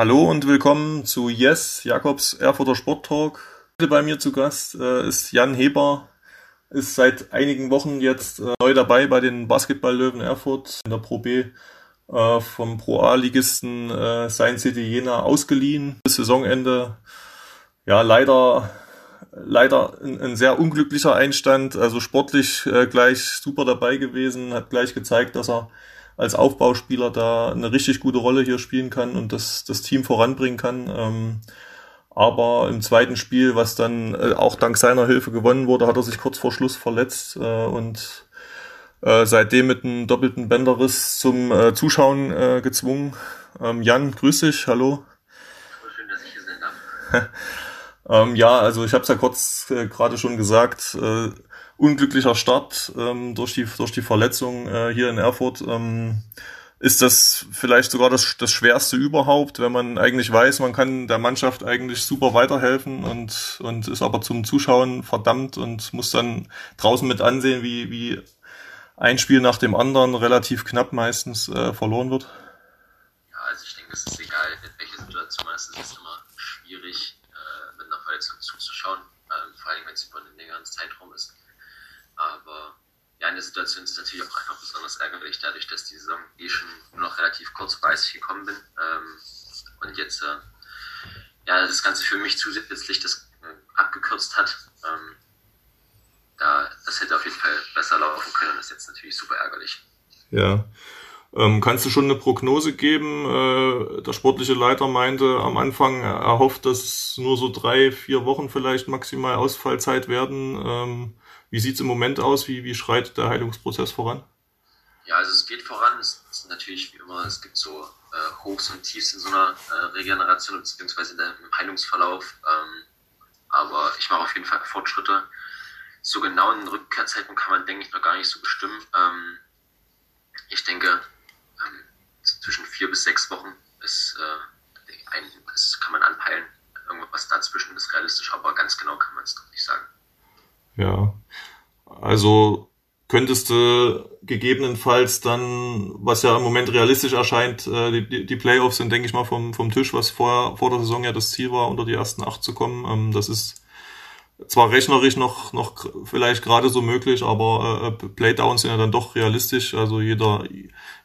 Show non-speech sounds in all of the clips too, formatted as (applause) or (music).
Hallo und willkommen zu Yes, Jakobs Erfurter Sport Talk. Heute bei mir zu Gast äh, ist Jan Heber, ist seit einigen Wochen jetzt äh, neu dabei bei den Basketball-Löwen Erfurt in der Pro B äh, vom Pro A-Ligisten äh, Science City Jena ausgeliehen bis Saisonende. Ja, leider leider ein, ein, sehr unglücklicher Einstand, also sportlich äh, gleich super dabei gewesen, hat gleich gezeigt, dass er als Aufbauspieler da eine richtig gute Rolle hier spielen kann und das, das Team voranbringen kann. Ähm, aber im zweiten Spiel, was dann äh, auch dank seiner Hilfe gewonnen wurde, hat er sich kurz vor Schluss verletzt äh, und äh, seitdem mit einem doppelten Bänderriss zum äh, Zuschauen äh, gezwungen. Ähm, Jan, grüß dich, hallo. Schön, dass ich hier sein darf. (laughs) ähm, ja, also ich habe es ja kurz äh, gerade schon gesagt, äh, unglücklicher Start ähm, durch, die, durch die Verletzung äh, hier in Erfurt. Ähm, ist das vielleicht sogar das, das Schwerste überhaupt, wenn man eigentlich weiß, man kann der Mannschaft eigentlich super weiterhelfen und, und ist aber zum Zuschauen verdammt und muss dann draußen mit ansehen, wie, wie ein Spiel nach dem anderen relativ knapp meistens äh, verloren wird? Ja, also ich denke, es ist egal, in welcher Situation man ist, es ist immer schwierig, äh, mit einer Verletzung zuzuschauen, äh, vor allem wenn es über einen längeren Zeitraum ist. Aber ja, in der Situation ist es natürlich auch einfach besonders ärgerlich, dadurch, dass die Saison eh schon noch relativ kurzfristig gekommen bin. Ähm, und jetzt äh, ja, das Ganze für mich zusätzlich das äh, abgekürzt hat. Ähm, da, das hätte auf jeden Fall besser laufen können und ist jetzt natürlich super ärgerlich. Ja. Ähm, kannst du schon eine Prognose geben? Äh, der sportliche Leiter meinte am Anfang, er hofft, dass nur so drei, vier Wochen vielleicht maximal Ausfallzeit werden. Ähm, wie sieht es im Moment aus? Wie, wie schreitet der Heilungsprozess voran? Ja, also es geht voran. Es ist natürlich wie immer, es gibt so äh, Hochs und Tiefs in so einer äh, Regeneration beziehungsweise im Heilungsverlauf. Ähm, aber ich mache auf jeden Fall Fortschritte. So genau einen Rückkehrzeitpunkt kann man, denke ich, noch gar nicht so bestimmen. Ähm, ich denke, ähm, zwischen vier bis sechs Wochen ist, äh, ein, das kann man anpeilen. Irgendwas dazwischen ist realistisch, aber ganz genau kann man es doch nicht sagen. Ja. Also könntest du gegebenenfalls dann, was ja im Moment realistisch erscheint, äh, die, die Playoffs sind, denke ich mal, vom, vom Tisch, was vor, vor der Saison ja das Ziel war, unter die ersten acht zu kommen. Ähm, das ist zwar rechnerisch noch, noch vielleicht gerade so möglich, aber äh, Playdowns sind ja dann doch realistisch. Also jeder,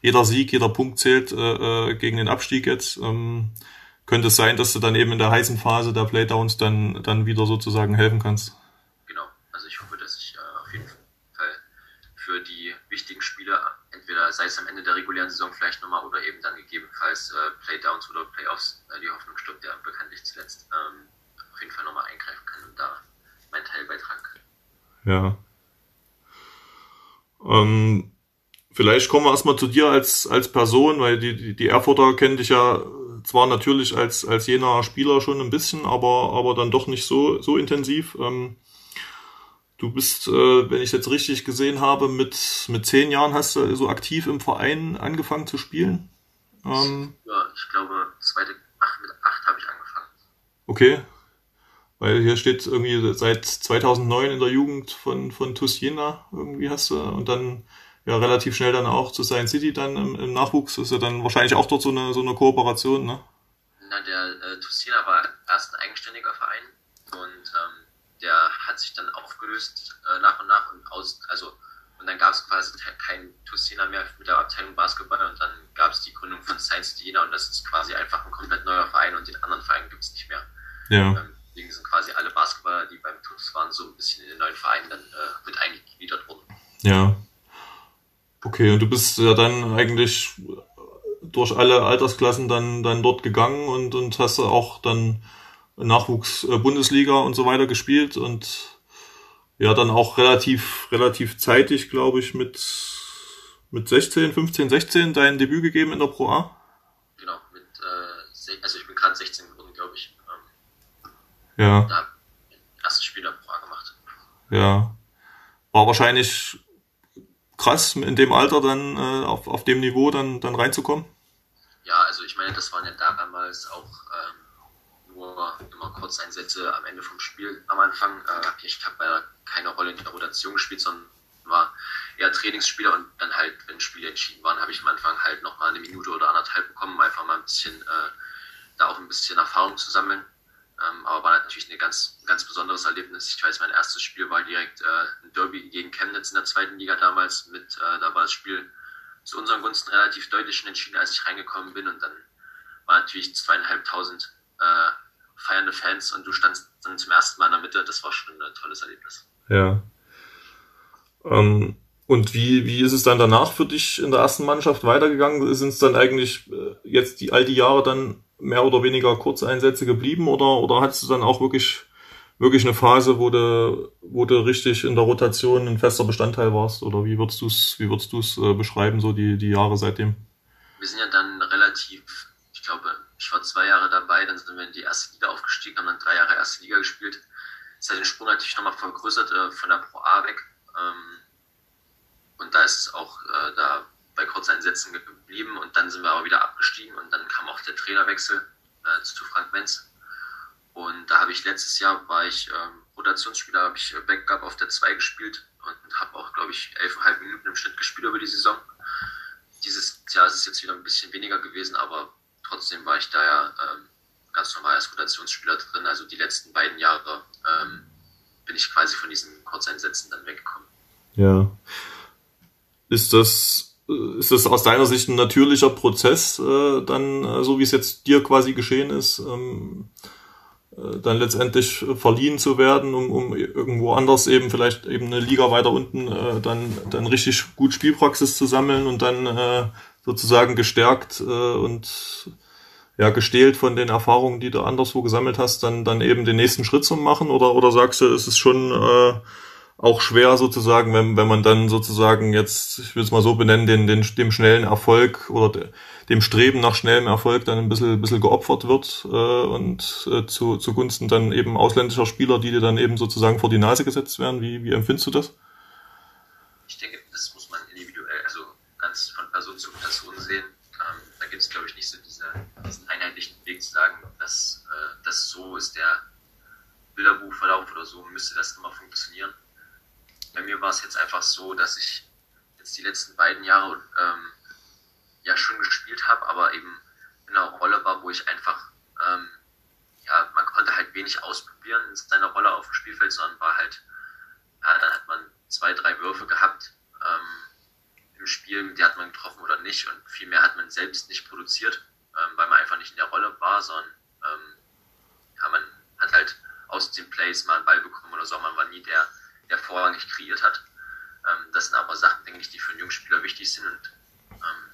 jeder Sieg, jeder Punkt zählt äh, äh gegen den Abstieg jetzt. Ähm, könnte es sein, dass du dann eben in der heißen Phase der Playdowns dann, dann wieder sozusagen helfen kannst? Sei es am Ende der regulären Saison vielleicht nochmal oder eben dann gegebenenfalls äh, Playdowns oder Playoffs, äh, die Hoffnung stirbt ja bekanntlich zuletzt, ähm, auf jeden Fall nochmal eingreifen kann und da meinen Teil beitragen kann. Ja. Ähm, vielleicht kommen wir erstmal zu dir als, als Person, weil die, die, die Erfurter kennen dich ja zwar natürlich als, als jener Spieler schon ein bisschen, aber, aber dann doch nicht so, so intensiv. Ähm, Du bist, äh, wenn ich jetzt richtig gesehen habe, mit, mit zehn Jahren hast du so aktiv im Verein angefangen zu spielen? Ähm, ja, ich glaube, zweite, ach, mit acht habe ich angefangen. Okay. Weil hier steht irgendwie seit 2009 in der Jugend von, von TuS Jena irgendwie hast du und dann ja relativ schnell dann auch zu Science City dann im, im Nachwuchs. ist ja dann wahrscheinlich auch dort so eine, so eine Kooperation, ne? Na, der äh, TuS Jena war erst ein eigenständiger Verein und ähm, der hat sich dann aufgelöst äh, nach und nach und aus, also und dann gab es quasi kein Tussina mehr mit der Abteilung Basketball und dann gab es die Gründung von Science Jena und das ist quasi einfach ein komplett neuer Verein und den anderen Verein gibt es nicht mehr. Ja. Ähm, deswegen sind quasi alle Basketballer, die beim TUS waren, so ein bisschen in den neuen Verein dann äh, mit eingegliedert worden. Ja. Okay, und du bist ja dann eigentlich durch alle Altersklassen dann, dann dort gegangen und, und hast auch dann Nachwuchs-Bundesliga und so weiter gespielt und ja, dann auch relativ, relativ zeitig, glaube ich, mit, mit 16, 15, 16 dein Debüt gegeben in der Pro A. Genau, mit, äh, also ich bin gerade 16 geworden, glaube ich. Ähm, ja. Da erstes Spiel in der Pro A gemacht. Ja. War wahrscheinlich krass, in dem Alter dann äh, auf, auf dem Niveau dann, dann reinzukommen. Ja, also ich meine, das waren ja damals auch ähm, nur immer Kurzeinsätze am Ende vom Spiel am Anfang. Äh, ich habe keine Rolle in der Rotation gespielt, sondern war eher Trainingsspieler und dann halt, wenn Spiele entschieden waren, habe ich am Anfang halt nochmal eine Minute oder anderthalb bekommen, einfach mal ein bisschen äh, da auch ein bisschen Erfahrung zu sammeln. Ähm, aber war natürlich ein ganz, ganz besonderes Erlebnis. Ich weiß, mein erstes Spiel war direkt äh, ein Derby gegen Chemnitz in der zweiten Liga damals. Mit, äh, da war das Spiel zu unseren Gunsten relativ deutlich entschieden, als ich reingekommen bin. Und dann war natürlich zweieinhalbtausend äh, feiernde Fans und du standst dann zum ersten Mal in der Mitte. Das war schon ein tolles Erlebnis. Ja. Ähm, und wie, wie ist es dann danach für dich in der ersten Mannschaft weitergegangen? Sind es dann eigentlich äh, jetzt die all die Jahre dann mehr oder weniger Kurzeinsätze geblieben oder, oder hattest du dann auch wirklich, wirklich eine Phase, wo du, wo du richtig in der Rotation ein fester Bestandteil warst? Oder wie würdest du es, wie würdest du es äh, beschreiben, so die, die Jahre seitdem? Wir sind ja dann relativ, glaube, ich war zwei Jahre dabei, dann sind wir in die erste Liga aufgestiegen, haben dann drei Jahre erste Liga gespielt. Das hat den Sprung natürlich nochmal vergrößert äh, von der Pro A weg. Ähm, und da ist es auch äh, da bei Kurzeinsätzen geblieben und dann sind wir aber wieder abgestiegen und dann kam auch der Trainerwechsel äh, zu Frank Menz. Und da habe ich letztes Jahr, war ich ähm, Rotationsspieler, habe ich Backup auf der 2 gespielt und habe auch, glaube ich, 11,5 Minuten im Schnitt gespielt über die Saison. Dieses Jahr ist es jetzt wieder ein bisschen weniger gewesen, aber trotzdem war ich da ja ähm, ganz normal als Rotationsspieler drin. Also die letzten beiden Jahre ähm, bin ich quasi von diesen Kurzeinsätzen dann weggekommen. Ja. Ist das, äh, ist das aus deiner Sicht ein natürlicher Prozess, äh, dann, äh, so wie es jetzt dir quasi geschehen ist, ähm, äh, dann letztendlich verliehen zu werden, um, um irgendwo anders eben vielleicht eben eine Liga weiter unten äh, dann, dann richtig gut Spielpraxis zu sammeln und dann äh, sozusagen gestärkt äh, und ja, gestählt von den Erfahrungen, die du anderswo gesammelt hast, dann, dann eben den nächsten Schritt zu machen? Oder, oder sagst du, ist schon äh, auch schwer sozusagen, wenn, wenn man dann sozusagen jetzt, ich will es mal so benennen, den, den, dem schnellen Erfolg oder dem Streben nach schnellem Erfolg dann ein bisschen, bisschen geopfert wird äh, und äh, zu, zugunsten dann eben ausländischer Spieler, die dir dann eben sozusagen vor die Nase gesetzt werden. Wie, wie empfindest du das? Ich denke, das muss man individuell, also zu Person sehen. Ähm, da gibt es, glaube ich, nicht so diese, diesen einheitlichen Weg zu sagen, dass äh, das so ist der Bilderbuchverlauf oder so müsste das immer funktionieren bei mir war es jetzt einfach so, dass ich jetzt die letzten beiden Jahre ähm, ja schon gespielt habe, aber eben in einer Rolle war, wo ich einfach, ähm, ja, man konnte halt wenig ausprobieren in seiner Rolle auf dem Spielfeld, sondern war halt, ja, dann hat man zwei, drei Würfe gehabt ähm, im Spiel, die hat man getroffen oder nicht und viel mehr hat man selbst nicht produziert, ähm, weil man einfach nicht in der Rolle war, sondern ähm, ja, man hat halt aus den Plays mal einen Ball bekommen oder so, man war nie der, der vorrangig kreiert hat. Ähm, das sind aber Sachen, denke ich, die für einen Jungspieler wichtig sind. Und ähm,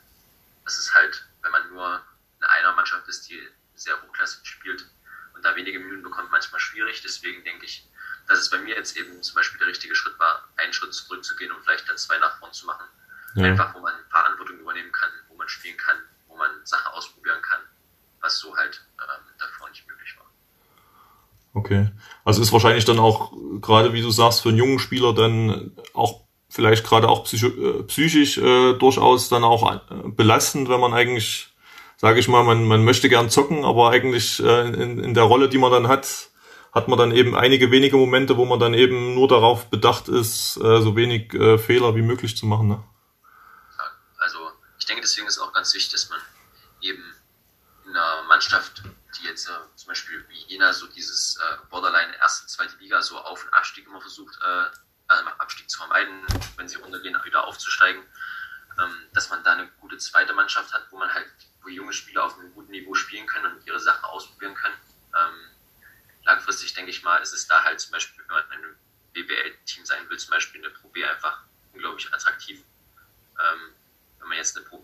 das ist halt, wenn man nur in einer Mannschaft ist, die sehr hochklassig spielt und da wenige Minuten bekommt, manchmal schwierig. Deswegen denke ich, dass es bei mir jetzt eben zum Beispiel der richtige Schritt war, einen Schritt zurückzugehen und vielleicht dann zwei nach vorn zu machen. Ja. Einfach, wo man Verantwortung übernehmen kann, wo man spielen kann, wo man Sachen ausprobieren kann, was so halt ähm, davor nicht möglich war. Okay. Also ist wahrscheinlich dann auch, gerade wie du sagst, für einen jungen Spieler dann auch vielleicht gerade auch äh, psychisch äh, durchaus dann auch äh, belastend, wenn man eigentlich, sage ich mal, man, man möchte gern zocken, aber eigentlich äh, in, in der Rolle, die man dann hat, hat man dann eben einige wenige Momente, wo man dann eben nur darauf bedacht ist, äh, so wenig äh, Fehler wie möglich zu machen. Ne? Ich denke, deswegen ist auch ganz wichtig, dass man eben in einer Mannschaft die jetzt äh, zum Beispiel wie Jena so dieses äh, Borderline erste, zweite Liga so Auf- und Abstieg immer versucht, äh, also Abstieg zu vermeiden, wenn sie runtergehen, wieder aufzusteigen, ähm, dass man da eine gute zweite Mannschaft hat, wo man halt, wo junge Spieler auf einem guten Niveau spielen können und ihre Sachen ausprobieren können. Ähm, langfristig denke ich mal, ist es da halt zum Beispiel, wenn man in einem BWL-Team sein will, zum Beispiel eine Pro B einfach unglaublich attraktiv. Ähm, wenn man jetzt eine Pro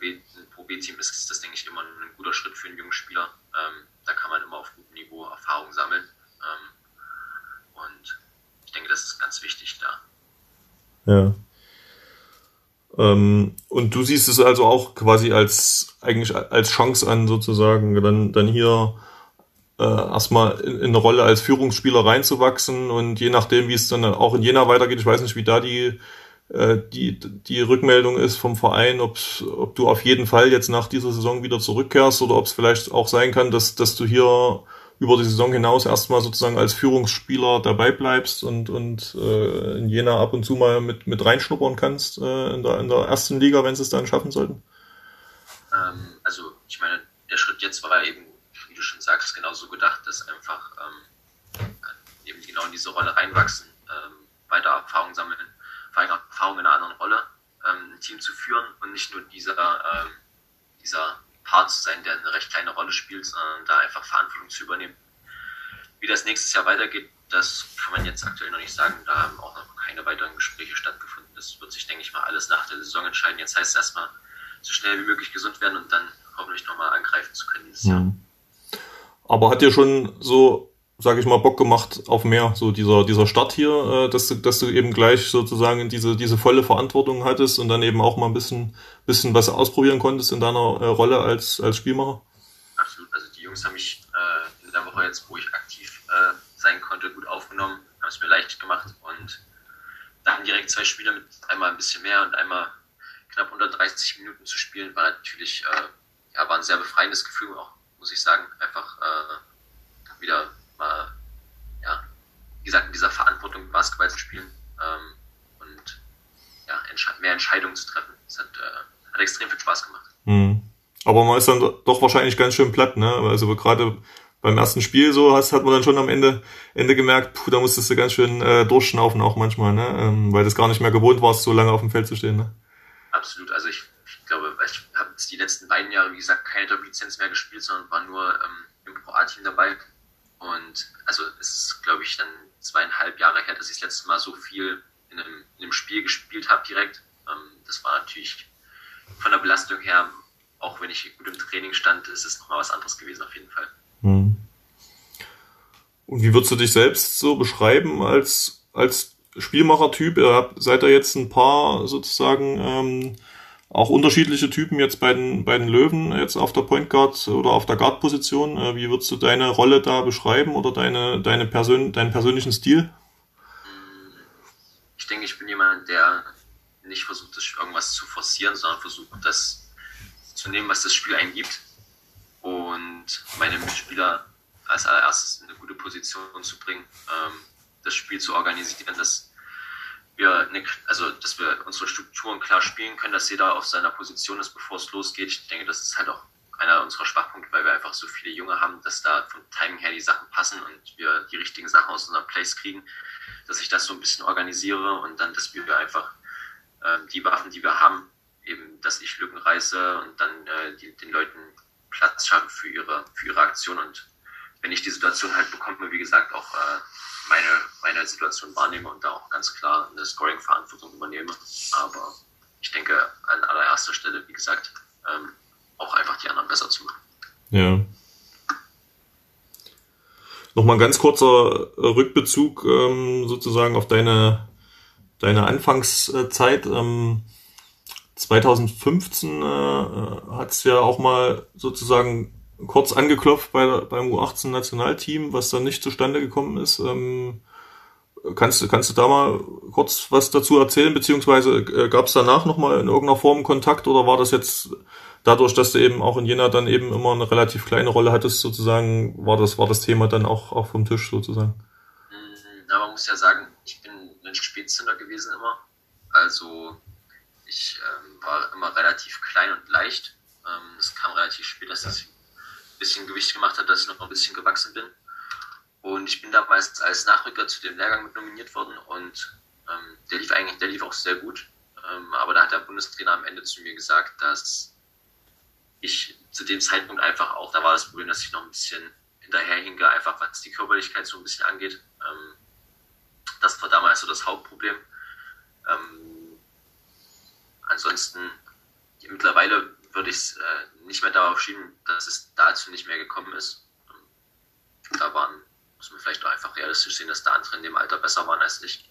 B-Team ist, ist das, denke ich, immer ein guter Schritt für einen jungen Spieler. Ähm, da kann man immer auf gutem Niveau Erfahrung sammeln. Ähm, und ich denke, das ist ganz wichtig da. Ja. Ähm, und du siehst es also auch quasi als eigentlich als Chance an, sozusagen, dann, dann hier äh, erstmal in, in eine Rolle als Führungsspieler reinzuwachsen und je nachdem, wie es dann auch in Jena weitergeht, ich weiß nicht, wie da die äh, die, die Rückmeldung ist vom Verein, ob, ob du auf jeden Fall jetzt nach dieser Saison wieder zurückkehrst oder ob es vielleicht auch sein kann, dass, dass du hier über die Saison hinaus erstmal sozusagen als Führungsspieler dabei bleibst und, und äh, in Jena ab und zu mal mit, mit reinschnuppern kannst äh, in, der, in der ersten Liga, wenn sie es dann schaffen sollten? Ähm, also ich meine, der Schritt jetzt war eben, wie du schon sagst, genauso gedacht, dass einfach ähm, eben genau in diese Rolle reinwachsen, ähm, weiter Erfahrung sammeln, vor allem Erfahrung in einer anderen Rolle, ähm, ein Team zu führen und nicht nur dieser, ähm, dieser Part zu sein, der eine recht kleine Rolle spielt, sondern da einfach Verantwortung zu übernehmen. Wie das nächstes Jahr weitergeht, das kann man jetzt aktuell noch nicht sagen. Da haben auch noch keine weiteren Gespräche stattgefunden. Das wird sich, denke ich mal, alles nach der Saison entscheiden. Jetzt heißt es erstmal so schnell wie möglich gesund werden und dann hoffentlich nochmal angreifen zu können dieses Jahr. Mhm. Aber hat dir schon so, sage ich mal, Bock gemacht auf mehr, so dieser, dieser Start hier, äh, dass, du, dass du eben gleich sozusagen diese, diese volle Verantwortung hattest und dann eben auch mal ein bisschen, bisschen was ausprobieren konntest in deiner äh, Rolle als, als Spielmacher? Absolut. Also die Jungs haben mich äh, in der Woche jetzt, wo ich aktiv äh, sein konnte, gut aufgenommen, haben es mir leicht gemacht und dann direkt zwei Spiele mit einmal ein bisschen mehr und einmal knapp unter 30 Minuten zu spielen, war natürlich äh, ja, war ein sehr befreiendes Gefühl auch, muss ich sagen. Einfach äh, wieder mal, ja, wie gesagt, in dieser Verantwortung Basketball zu spielen ähm, und ja, entsche mehr Entscheidungen zu treffen. Das hat, äh, hat extrem viel Spaß gemacht. Mhm. Aber man ist dann doch wahrscheinlich ganz schön platt, ne? Also gerade beim ersten Spiel so hast, hat man dann schon am Ende, Ende gemerkt, puh, da musstest du ganz schön äh, durchschnaufen auch manchmal, ne? Ähm, weil das gar nicht mehr gewohnt warst, so lange auf dem Feld zu stehen, ne? Absolut. Also ich, ich glaube, ich habe jetzt die letzten beiden Jahre, wie gesagt, keine Doppellizenz mehr gespielt, sondern war nur ähm, im Pro A-Team dabei. Und also es ist, glaube ich, dann zweieinhalb Jahre her, dass ich das letzte Mal so viel in einem, in einem Spiel gespielt habe direkt. Ähm, das war natürlich von der Belastung her, auch wenn ich gut im Training stand, ist es nochmal was anderes gewesen auf jeden Fall. Hm. Und wie würdest du dich selbst so beschreiben als, als Spielmacher-Typ? Ihr seid ihr jetzt ein paar sozusagen ähm, auch unterschiedliche Typen jetzt bei den, bei den Löwen, jetzt auf der Point Guard oder auf der Guard-Position. Äh, wie würdest du deine Rolle da beschreiben oder deine, deine Persön deinen persönlichen Stil? Ich denke, ich bin jemand, der nicht versucht, irgendwas zu forcieren, sondern versucht, das zu nehmen, was das Spiel eingibt. Und meine Mitspieler als allererstes in eine gute Position zu bringen, ähm, das Spiel zu organisieren, dass wir, eine, also dass wir unsere Strukturen klar spielen können, dass jeder auf seiner Position ist, bevor es losgeht. Ich denke, das ist halt auch einer unserer Schwachpunkte, weil wir einfach so viele Junge haben, dass da vom Timing her die Sachen passen und wir die richtigen Sachen aus unserem Place kriegen, dass ich das so ein bisschen organisiere und dann, dass wir einfach äh, die Waffen, die wir haben, eben, dass ich Lücken reiße und dann äh, die, den Leuten Platz schaffe für ihre, für ihre Aktion und wenn ich die Situation halt bekomme, wie gesagt, auch äh, meine, meine Situation wahrnehme und da auch ganz klar eine Scoring-Verantwortung übernehme. Aber ich denke, an allererster Stelle, wie gesagt, ähm, auch einfach die anderen besser zu machen. Ja. Nochmal ein ganz kurzer Rückbezug ähm, sozusagen auf deine, deine Anfangszeit. Ähm, 2015 äh, hat es ja auch mal sozusagen kurz angeklopft bei, beim U18-Nationalteam, was dann nicht zustande gekommen ist. Ähm, kannst, du kannst du da mal kurz was dazu erzählen, beziehungsweise äh, gab es danach nochmal in irgendeiner Form Kontakt oder war das jetzt dadurch, dass du eben auch in Jena dann eben immer eine relativ kleine Rolle hattest, sozusagen, war das, war das Thema dann auch, auch vom Tisch sozusagen? Na, man muss ja sagen, ich bin ein Spätzünder gewesen immer. Also ich ähm, war immer relativ klein und leicht. Ähm, es kam relativ spät, dass ich bisschen Gewicht gemacht hat, dass ich noch ein bisschen gewachsen bin. Und ich bin damals als Nachrücker zu dem Lehrgang mit nominiert worden und ähm, der lief eigentlich, der lief auch sehr gut. Ähm, aber da hat der Bundestrainer am Ende zu mir gesagt, dass ich zu dem Zeitpunkt einfach auch, da war das Problem, dass ich noch ein bisschen hinterherhinke, einfach was die Körperlichkeit so ein bisschen angeht. Ähm, das war damals so das Hauptproblem. Ähm, ansonsten, mittlerweile würde ich es äh, nicht mehr darauf schieben, dass es dazu nicht mehr gekommen ist. Da waren, muss man vielleicht auch einfach realistisch sehen, dass da andere in dem Alter besser waren als ich.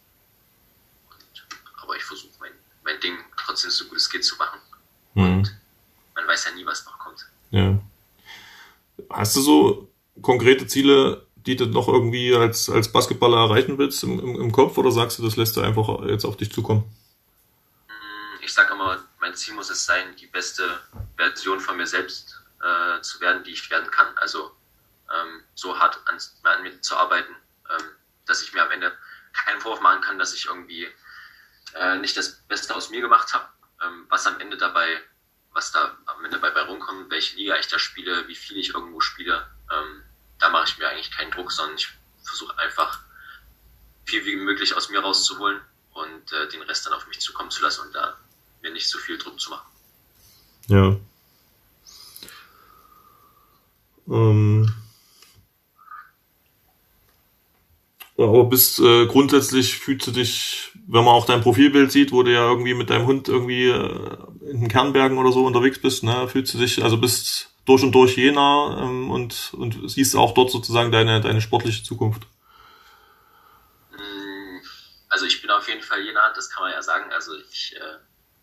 Und, aber ich versuche mein, mein Ding trotzdem so gut es geht zu machen. Mhm. Und man weiß ja nie, was noch kommt. Ja. Hast du so konkrete Ziele, die du noch irgendwie als, als Basketballer erreichen willst im, im, im Kopf oder sagst du, das lässt du einfach jetzt auf dich zukommen? Ich sage immer, mein Ziel muss es sein, die beste Version von mir selbst äh, zu werden, die ich werden kann. Also ähm, so hart an, an, mir zu arbeiten, ähm, dass ich mir am Ende keinen Vorwurf machen kann, dass ich irgendwie äh, nicht das Beste aus mir gemacht habe. Ähm, was am Ende dabei, was da am Ende bei, bei rumkommt, welche Liga ich da spiele, wie viel ich irgendwo spiele, ähm, da mache ich mir eigentlich keinen Druck, sondern ich versuche einfach viel wie möglich aus mir rauszuholen und äh, den Rest dann auf mich zukommen zu lassen und da mir nicht so viel Druck zu machen. Ja. Ähm. Aber bist äh, grundsätzlich fühlst du dich, wenn man auch dein Profilbild sieht, wo du ja irgendwie mit deinem Hund irgendwie äh, in den Kernbergen oder so unterwegs bist, ne, fühlst du dich, also bist durch und durch Jena ähm, und, und siehst auch dort sozusagen deine, deine sportliche Zukunft. Mm, also ich bin auf jeden Fall Jena, das kann man ja sagen. Also ich äh,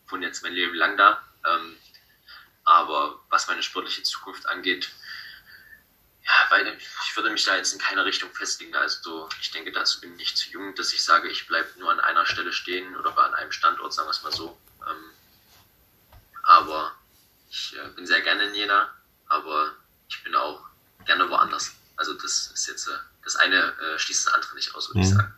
wohne jetzt mein Leben lang da. Ähm, aber was meine sportliche Zukunft angeht, ja, weil ich würde mich da jetzt in keine Richtung festlegen. Also ich denke, dazu bin ich zu jung, dass ich sage, ich bleibe nur an einer Stelle stehen oder an einem Standort, sagen wir es mal so. Ähm, aber ich äh, bin sehr gerne in Jena, aber ich bin auch gerne woanders. Also das ist jetzt, äh, das eine äh, schließt das andere nicht aus, würde mhm. ich sagen.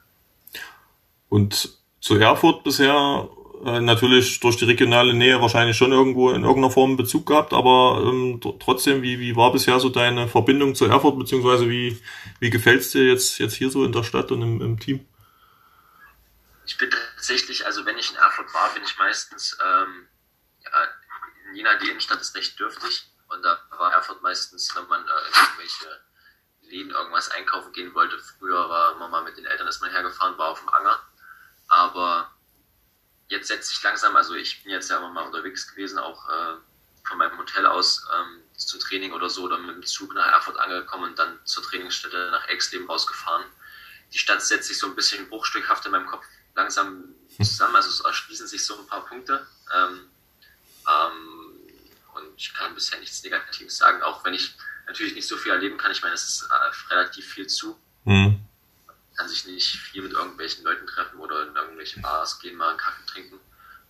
Und zu Erfurt bisher äh, natürlich durch die regionale Nähe wahrscheinlich schon irgendwo in irgendeiner Form Bezug gehabt, aber ähm, trotzdem, wie, wie war bisher so deine Verbindung zu Erfurt, beziehungsweise wie, wie gefällt es dir jetzt, jetzt hier so in der Stadt und im, im Team? Ich bin tatsächlich, also wenn ich in Erfurt war, bin ich meistens, ähm, ja, in Jena, die Innenstadt ist recht dürftig und da war Erfurt meistens, wenn man äh, irgendwelche Läden irgendwas einkaufen gehen wollte. Früher war man mal mit den Eltern, ist man hergefahren, war auf dem Anger. Aber jetzt setzt sich langsam, also ich bin jetzt ja immer mal unterwegs gewesen, auch äh, von meinem Hotel aus ähm, zum Training oder so, oder mit dem Zug nach Erfurt angekommen und dann zur Trainingsstätte nach Exleben rausgefahren. Die Stadt setzt sich so ein bisschen bruchstückhaft in meinem Kopf langsam zusammen, also es erschließen sich so ein paar Punkte. Ähm, ähm, und ich kann bisher nichts Negatives sagen, auch wenn ich natürlich nicht so viel erleben kann. Ich meine, es ist äh, relativ viel zu. Mhm kann sich nicht viel mit irgendwelchen Leuten treffen oder in irgendwelche Bars gehen, mal einen Kaffee trinken.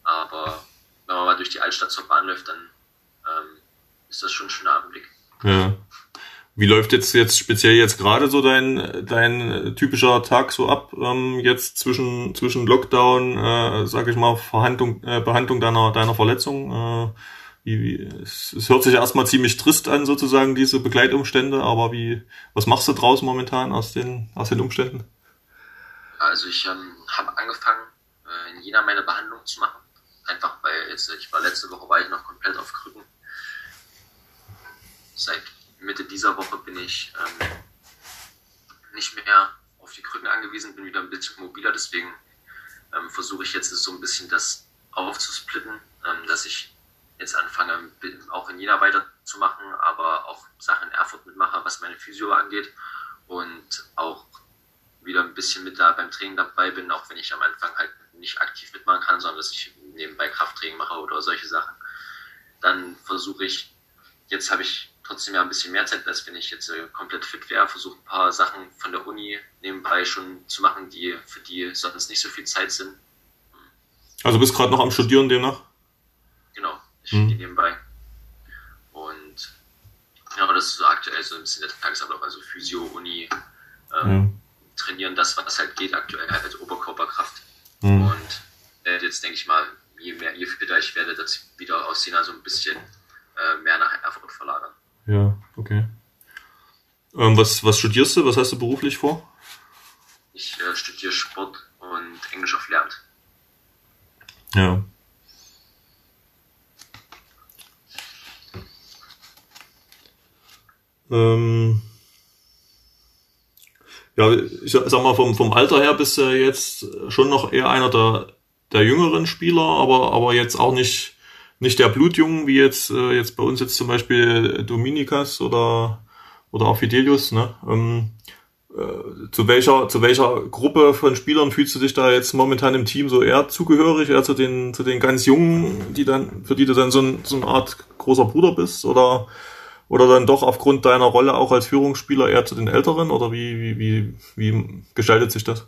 Aber wenn man mal durch die Altstadt zur Bahn läuft, dann ähm, ist das schon ein schöner Anblick. Ja. Wie läuft jetzt jetzt speziell jetzt gerade so dein dein typischer Tag so ab ähm, jetzt zwischen zwischen Lockdown, äh, sag ich mal Verhandlung äh, Behandlung deiner deiner Verletzung? Äh, wie, wie, es, es hört sich erstmal ziemlich trist an sozusagen diese Begleitumstände, aber wie was machst du draus momentan aus den aus den Umständen? Also ich ähm, habe angefangen, äh, in Jena meine Behandlung zu machen. Einfach weil jetzt, ich war letzte Woche war ich noch komplett auf Krücken. Seit Mitte dieser Woche bin ich ähm, nicht mehr auf die Krücken angewiesen, bin wieder ein bisschen mobiler, deswegen ähm, versuche ich jetzt so ein bisschen das aufzusplitten, ähm, dass ich jetzt anfange, auch in Jena weiterzumachen, aber auch Sachen in Erfurt mitmache, was meine Physio angeht und auch wieder ein bisschen mit da beim Training dabei bin, auch wenn ich am Anfang halt nicht aktiv mitmachen kann, sondern dass ich nebenbei Krafttraining mache oder solche Sachen. Dann versuche ich, jetzt habe ich trotzdem ja ein bisschen mehr Zeit, als wenn ich jetzt äh, komplett fit wäre, versuche ein paar Sachen von der Uni nebenbei schon zu machen, die für die sonst nicht so viel Zeit sind. Also bist gerade noch am Studieren demnach? Genau, ich mhm. studiere nebenbei. Und ja, aber das ist so aktuell so ein bisschen der Tagesablauf, also Physio, Uni, ähm, trainieren das, was halt geht, aktuell halt als Oberkörperkraft. Mhm. Und äh, jetzt denke ich mal, je mehr, je fitter ich werde, das wieder aus Jena so ein bisschen äh, mehr nach Erfurt verlagern. Ja, okay. Ähm, was, was studierst du? Was hast du beruflich vor? Ich äh, studiere Sport und Englisch auf Lehramt. Ja. Ähm, ja, ich sag mal, vom, vom Alter her bist du jetzt schon noch eher einer der, der jüngeren Spieler, aber, aber jetzt auch nicht, nicht der Blutjungen, wie jetzt, äh, jetzt bei uns jetzt zum Beispiel Dominikas oder, oder auch Fidelius, ne? Ähm, äh, zu welcher, zu welcher Gruppe von Spielern fühlst du dich da jetzt momentan im Team so eher zugehörig, eher zu den, zu den ganz Jungen, die dann, für die du dann so, ein, so eine Art großer Bruder bist, oder oder dann doch aufgrund deiner Rolle auch als Führungsspieler eher zu den Älteren? Oder wie, wie, wie, wie gestaltet sich das?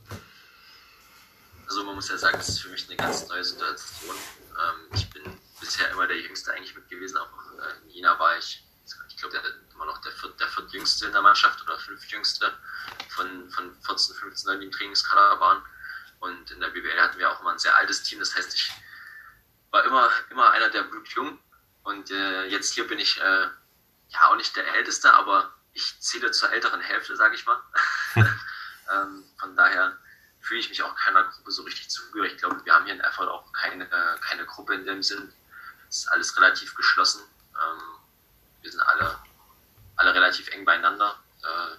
Also man muss ja sagen, das ist für mich eine ganz neue Situation. Ähm, ich bin bisher immer der Jüngste eigentlich mit gewesen. Auch äh, in Jena war ich, ich glaube, der immer noch der, Viert, der Viertjüngste in der Mannschaft oder Fünftjüngste von, von 14, 15 Leuten, die im Trainingskader waren. Und in der BWL hatten wir auch immer ein sehr altes Team. Das heißt, ich war immer, immer einer der blutjung Und äh, jetzt hier bin ich äh, ja auch nicht der Älteste, aber ich zähle zur älteren Hälfte, sage ich mal. (laughs) ähm, von daher fühle ich mich auch keiner Gruppe so richtig zugehörig. Ich glaube, wir haben hier in Erfurt auch keine, äh, keine Gruppe in dem Sinn. Es ist alles relativ geschlossen. Ähm, wir sind alle, alle relativ eng beieinander, äh,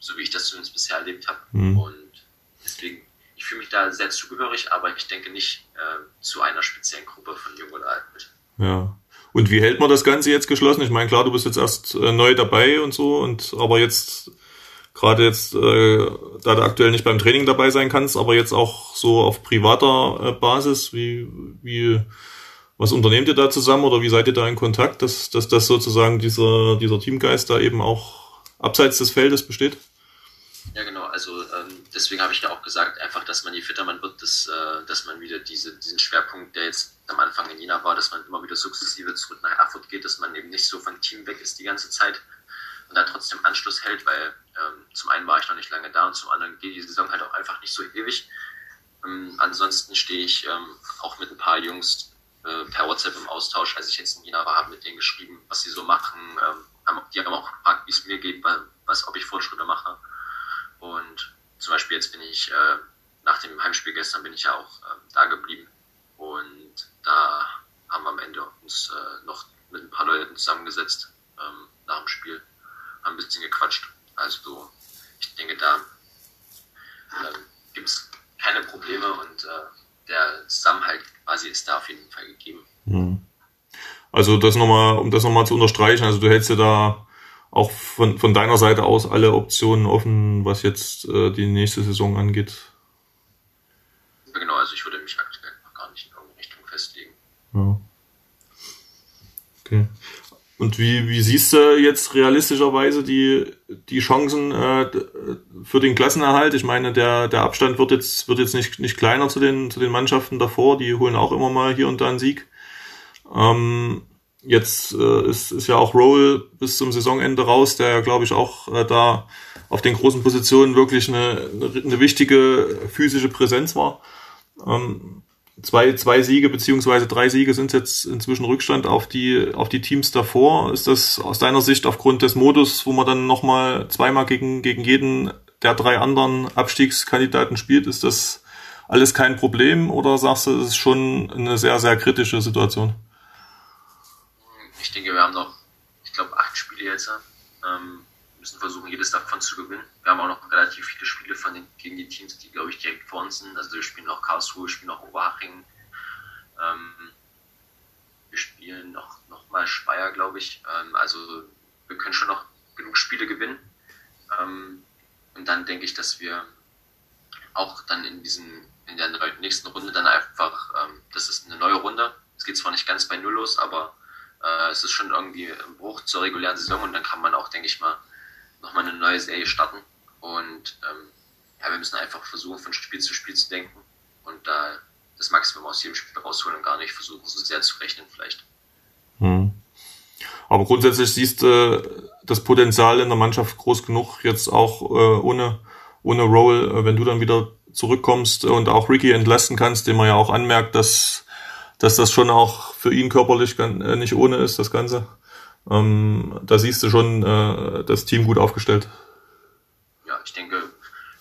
so wie ich das zumindest bisher erlebt habe. Mhm. Und deswegen, ich fühle mich da sehr zugehörig, aber ich denke nicht äh, zu einer speziellen Gruppe von Jung oder Alt. Ja. Und wie hält man das Ganze jetzt geschlossen? Ich meine, klar, du bist jetzt erst äh, neu dabei und so, und aber jetzt gerade jetzt, äh, da du aktuell nicht beim Training dabei sein kannst, aber jetzt auch so auf privater äh, Basis, wie, wie, was unternehmt ihr da zusammen oder wie seid ihr da in Kontakt, dass, dass, dass sozusagen dieser, dieser Teamgeist da eben auch abseits des Feldes besteht? Ja, genau. Also ähm, deswegen habe ich ja auch gesagt, einfach, dass man je fitter man wird, dass, äh, dass man wieder diese, diesen Schwerpunkt, der jetzt am Anfang in Jena war, dass man immer wieder sukzessive zurück nach Erfurt geht, dass man eben nicht so vom Team weg ist die ganze Zeit und dann trotzdem Anschluss hält, weil ähm, zum einen war ich noch nicht lange da und zum anderen geht die Saison halt auch einfach nicht so ewig. Ähm, ansonsten stehe ich ähm, auch mit ein paar Jungs äh, per WhatsApp im Austausch, als ich jetzt in Jena war, habe mit denen geschrieben, was sie so machen. Ähm, die haben auch gefragt, wie es mir geht, was, ob ich Fortschritte mache. Und zum Beispiel jetzt bin ich, äh, nach dem Heimspiel gestern bin ich ja auch äh, da geblieben. Und da haben wir am Ende uns äh, noch mit ein paar Leuten zusammengesetzt ähm, nach dem Spiel, haben ein bisschen gequatscht. Also ich denke, da äh, gibt es keine Probleme und äh, der Zusammenhalt quasi ist da auf jeden Fall gegeben. Mhm. Also das nochmal, um das nochmal zu unterstreichen, also du hältst ja da auch von, von deiner Seite aus alle Optionen offen, was jetzt äh, die nächste Saison angeht? Ja, genau, also ich würde mich aktuell noch gar nicht in irgendeine Richtung festlegen. Ja. Okay. Und wie, wie siehst du jetzt realistischerweise die, die Chancen äh, für den Klassenerhalt? Ich meine, der, der Abstand wird jetzt, wird jetzt nicht, nicht kleiner zu den, zu den Mannschaften davor. Die holen auch immer mal hier und da einen Sieg. Ähm, Jetzt äh, ist, ist ja auch Roll bis zum Saisonende raus, der glaube ich auch äh, da auf den großen Positionen wirklich eine, eine, eine wichtige physische Präsenz war. Ähm, zwei, zwei Siege beziehungsweise drei Siege sind jetzt inzwischen Rückstand auf die, auf die Teams davor. Ist das aus deiner Sicht aufgrund des Modus, wo man dann nochmal zweimal gegen, gegen jeden der drei anderen Abstiegskandidaten spielt, ist das alles kein Problem oder sagst du, es ist schon eine sehr, sehr kritische Situation? Ich denke, wir haben noch, ich glaube, acht Spiele jetzt. Ähm, müssen versuchen, jedes davon zu gewinnen. Wir haben auch noch relativ viele Spiele von den, gegen die Teams, die, glaube ich, direkt vor uns sind. Also wir spielen noch Karlsruhe, wir spielen noch Oberhaching. Ähm, wir spielen noch, noch mal Speyer, glaube ich. Ähm, also wir können schon noch genug Spiele gewinnen. Ähm, und dann denke ich, dass wir auch dann in diesen in der nächsten Runde dann einfach, ähm, das ist eine neue Runde. Es geht zwar nicht ganz bei Null los, aber äh, es ist schon irgendwie ein Bruch zur regulären Saison und dann kann man auch, denke ich mal, nochmal eine neue Serie starten. Und ähm, ja, wir müssen einfach versuchen, von Spiel zu Spiel zu denken und da das Maximum aus jedem Spiel rausholen und gar nicht versuchen, so sehr zu rechnen vielleicht. Hm. Aber grundsätzlich siehst du das Potenzial in der Mannschaft groß genug, jetzt auch äh, ohne, ohne Roll, äh, wenn du dann wieder zurückkommst und auch Ricky entlasten kannst, dem man ja auch anmerkt, dass dass das schon auch für ihn körperlich äh, nicht ohne ist, das Ganze. Ähm, da siehst du schon äh, das Team gut aufgestellt. Ja, ich denke,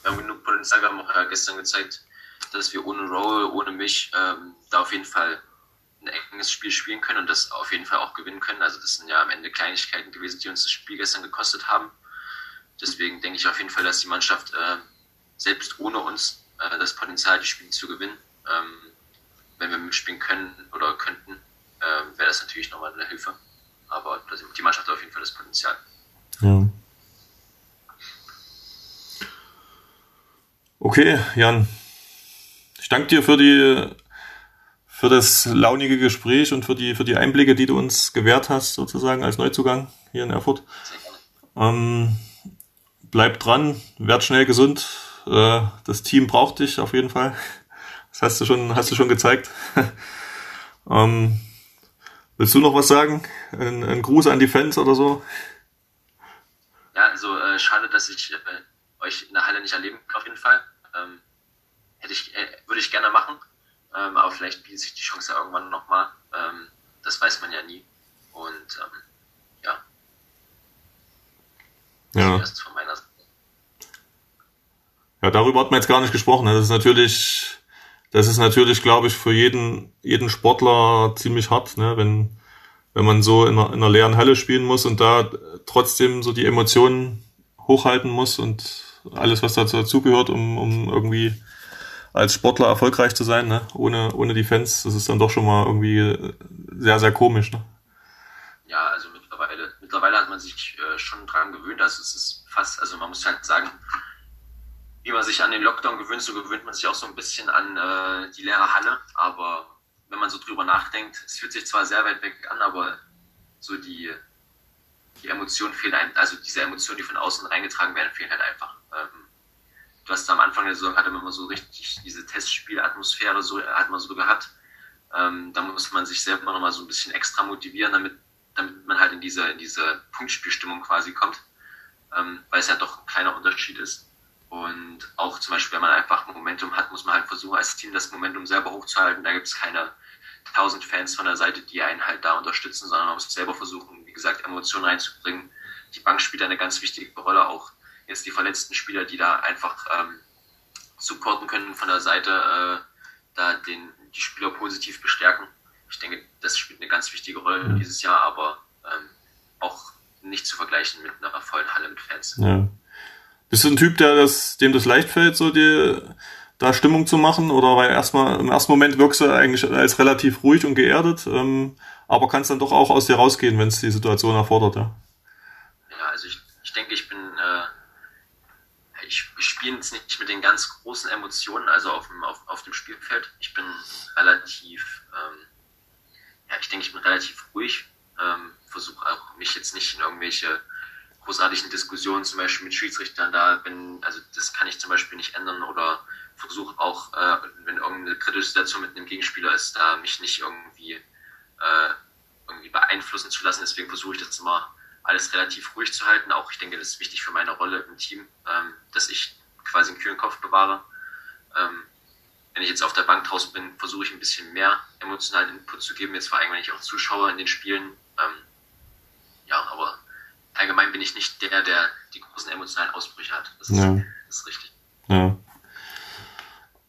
wir haben genug Potenzial. Wir haben auch ja gestern gezeigt, dass wir ohne Roll, ohne mich ähm, da auf jeden Fall ein enges Spiel spielen können und das auf jeden Fall auch gewinnen können. Also das sind ja am Ende Kleinigkeiten gewesen, die uns das Spiel gestern gekostet haben. Deswegen denke ich auf jeden Fall, dass die Mannschaft äh, selbst ohne uns äh, das Potenzial die Spiele zu gewinnen. Ähm, wenn wir mitspielen können oder könnten, äh, wäre das natürlich nochmal eine Hilfe. Aber die Mannschaft hat auf jeden Fall das Potenzial. Ja. Okay, Jan. Ich danke dir für die für das launige Gespräch und für die für die Einblicke, die du uns gewährt hast, sozusagen als Neuzugang hier in Erfurt. Ähm, bleib dran, werd schnell gesund. Äh, das Team braucht dich auf jeden Fall. Das hast du schon, hast du schon gezeigt. (laughs) ähm, willst du noch was sagen? Ein, ein, Gruß an die Fans oder so? Ja, also äh, schade, dass ich äh, euch in der Halle nicht erleben kann, auf jeden Fall. Ähm, hätte ich, äh, würde ich gerne machen. Ähm, aber vielleicht bietet sich die Chance ja irgendwann nochmal. Ähm, das weiß man ja nie. Und ähm, ja. Ja. Das von meiner Seite. Ja, darüber hat man jetzt gar nicht gesprochen. Das ist natürlich, das ist natürlich, glaube ich, für jeden, jeden Sportler ziemlich hart, ne? wenn, wenn man so in einer, in einer leeren Halle spielen muss und da trotzdem so die Emotionen hochhalten muss und alles, was dazu dazugehört, um, um irgendwie als Sportler erfolgreich zu sein, ne? ohne, ohne die Fans, das ist dann doch schon mal irgendwie sehr, sehr komisch. Ne? Ja, also mittlerweile, mittlerweile hat man sich äh, schon dran gewöhnt. Also es ist fast, also man muss halt sagen, wie man sich an den Lockdown gewöhnt, so gewöhnt man sich auch so ein bisschen an äh, die leere Halle. Aber wenn man so drüber nachdenkt, es fühlt sich zwar sehr weit weg an, aber so die, die Emotionen fehlen einem, also diese Emotionen, die von außen reingetragen werden, fehlen halt einfach. Ähm, du hast am Anfang der Saison hatte man immer so richtig diese Testspielatmosphäre, so hat man so gehabt. Ähm, da muss man sich selber nochmal so ein bisschen extra motivieren, damit, damit man halt in diese, in diese Punktspielstimmung quasi kommt, ähm, weil es ja doch ein kleiner Unterschied ist. Und auch zum Beispiel, wenn man einfach Momentum hat, muss man halt versuchen, als Team das Momentum selber hochzuhalten. Da gibt es keine tausend Fans von der Seite, die einen halt da unterstützen, sondern man muss selber versuchen, wie gesagt, Emotionen reinzubringen. Die Bank spielt eine ganz wichtige Rolle, auch jetzt die verletzten Spieler, die da einfach ähm, supporten können von der Seite, äh, da den, die Spieler positiv bestärken. Ich denke, das spielt eine ganz wichtige Rolle dieses Jahr, aber ähm, auch nicht zu vergleichen mit einer vollen Halle mit Fans. Ja. Bist du ein Typ, der das, dem das leicht fällt, so die, da Stimmung zu machen? Oder weil erstmal im ersten Moment wirkst du eigentlich als relativ ruhig und geerdet, ähm, aber kannst dann doch auch aus dir rausgehen, wenn es die Situation erfordert, ja? Ja, also ich, ich denke, ich bin äh, ich, ich spiele jetzt nicht mit den ganz großen Emotionen, also auf dem, auf, auf dem Spielfeld. Ich bin relativ, ähm, ja, ich denke, ich bin relativ ruhig. Ähm, Versuche auch mich jetzt nicht in irgendwelche großartigen Diskussionen, zum Beispiel mit Schiedsrichtern, da bin, also das kann ich zum Beispiel nicht ändern oder versuche auch, äh, wenn irgendeine kritische Situation mit einem Gegenspieler ist, da mich nicht irgendwie, äh, irgendwie beeinflussen zu lassen. Deswegen versuche ich das immer alles relativ ruhig zu halten. Auch ich denke, das ist wichtig für meine Rolle im Team, ähm, dass ich quasi einen kühlen Kopf bewahre. Ähm, wenn ich jetzt auf der Bank draußen bin, versuche ich ein bisschen mehr emotionalen Input zu geben. Jetzt vor allem, wenn ich auch Zuschauer in den Spielen. Ähm, ja, aber allgemein bin ich nicht der, der die großen emotionalen Ausbrüche hat. Das ist, Ja. das ist richtig. Ja.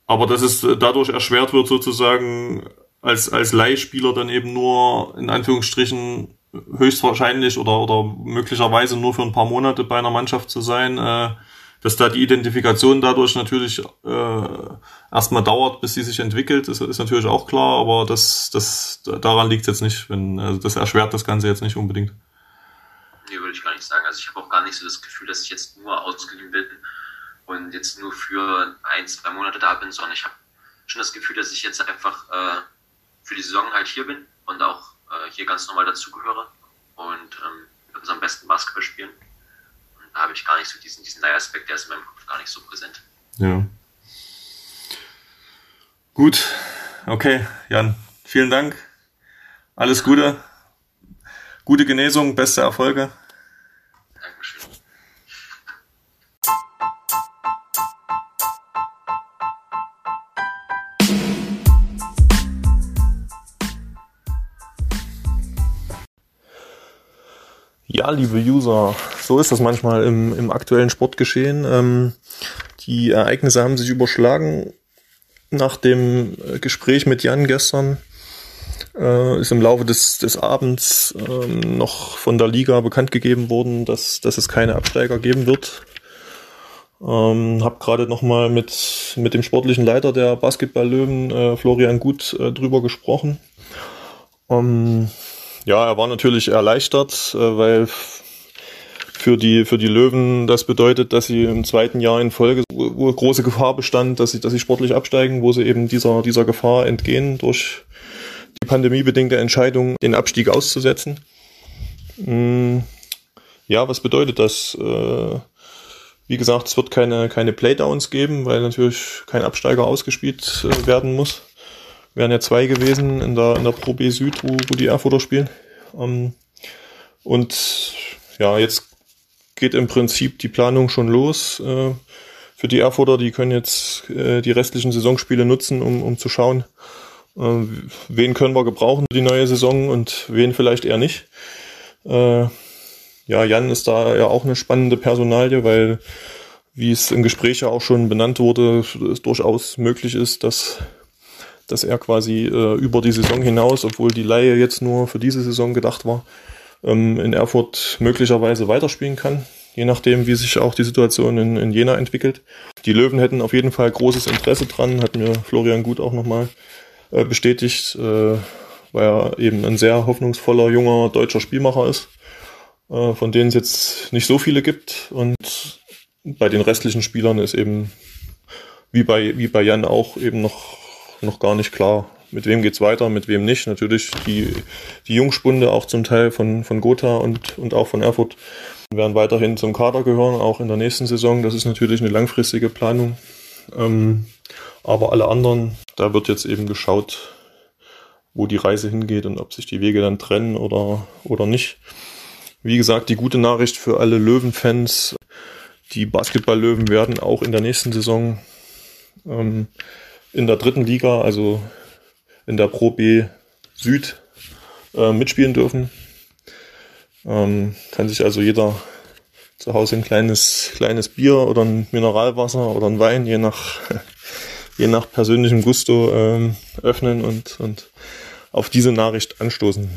Aber dass es äh, dadurch erschwert wird, sozusagen als, als Leihspieler dann eben nur in Anführungsstrichen höchstwahrscheinlich oder, oder möglicherweise nur für ein paar Monate bei einer Mannschaft zu sein, äh, dass da die Identifikation dadurch natürlich äh, erstmal dauert, bis sie sich entwickelt, ist, ist natürlich auch klar, aber das, das daran liegt jetzt nicht, wenn also das erschwert das Ganze jetzt nicht unbedingt. Nee, würde ich gar nicht sagen. Also ich habe auch gar nicht so das Gefühl, dass ich jetzt nur ausgeliehen bin und jetzt nur für ein, zwei Monate da bin, sondern ich habe schon das Gefühl, dass ich jetzt einfach äh, für die Saison halt hier bin und auch äh, hier ganz normal dazugehöre und ähm, unserem besten Basketball spielen. Und da habe ich gar nicht so diesen, diesen Leihaspekt, der ist in meinem Kopf gar nicht so präsent. Ja. Gut, okay, Jan, vielen Dank. Alles Gute. Gute Genesung, beste Erfolge. Ja, liebe User, so ist das manchmal im, im aktuellen Sportgeschehen. Ähm, die Ereignisse haben sich überschlagen. Nach dem äh, Gespräch mit Jan gestern äh, ist im Laufe des, des Abends ähm, noch von der Liga bekannt gegeben worden, dass, dass es keine Absteiger geben wird. Ähm, hab gerade noch mal mit mit dem sportlichen Leiter der Basketball-Löwen, äh, Florian Gut, äh, drüber gesprochen. Ähm, ja, er war natürlich erleichtert, äh, weil für die, für die Löwen das bedeutet, dass sie im zweiten Jahr in Folge, große Gefahr bestand, dass sie, dass sie sportlich absteigen, wo sie eben dieser, dieser Gefahr entgehen durch die pandemiebedingte Entscheidung, den Abstieg auszusetzen. Mm, Ja, was bedeutet das? Äh, Wie gesagt, es wird keine, keine Playdowns geben, weil natürlich kein Absteiger ausgespielt äh, werden muss wären ja zwei gewesen in der, in der Pro B Süd, wo, wo die Erfurter spielen. Ähm, und ja, jetzt geht im Prinzip die Planung schon los äh, für die Erfurter. Die können jetzt äh, die restlichen Saisonspiele nutzen, um, um zu schauen, Äh, wen können wir gebrauchen für die neue Saison und wen vielleicht eher nicht. Äh, ja, Jan ist da ja auch eine spannende Personalie, weil, wie es im Gespräch ja auch schon benannt wurde, es durchaus möglich ist, dass, dass er quasi äh, über die Saison hinaus, obwohl die Laie jetzt nur für diese Saison gedacht war, ähm, in Erfurt möglicherweise weiterspielen kann, je nachdem, wie sich auch die Situation in, in Jena entwickelt. Die Löwen hätten auf jeden Fall großes Interesse dran, hat mir Florian Gut auch nochmal äh, bestätigt, äh, weil er eben ein sehr hoffnungsvoller junger deutscher Spielmacher ist äh, von denen es jetzt nicht so viele gibt. Und bei den restlichen Spielern ist eben, wie bei, wie bei Jan auch, eben noch, noch gar nicht klar, mit wem geht's weiter, mit wem nicht. Natürlich die, die Jungspunde auch zum Teil von, von Gotha und, und auch von Erfurt werden weiterhin zum Kader gehören, auch in der nächsten Saison. Das ist natürlich eine langfristige Planung. Ähm, aber alle anderen, da wird jetzt eben geschaut, wo die Reise hingeht und ob sich die Wege dann trennen oder, oder nicht. Wie gesagt, die gute Nachricht für alle Löwen-Fans. Die Basketball-Löwen werden auch in der nächsten Saison ähm, in der dritten Liga, also in der Pro B Süd, äh, mitspielen dürfen. Ähm, kann sich also jeder zu Hause ein kleines, kleines Bier oder ein Mineralwasser oder ein Wein, je nach, (laughs) je nach persönlichem Gusto, ähm, öffnen und, und auf diese Nachricht anstoßen.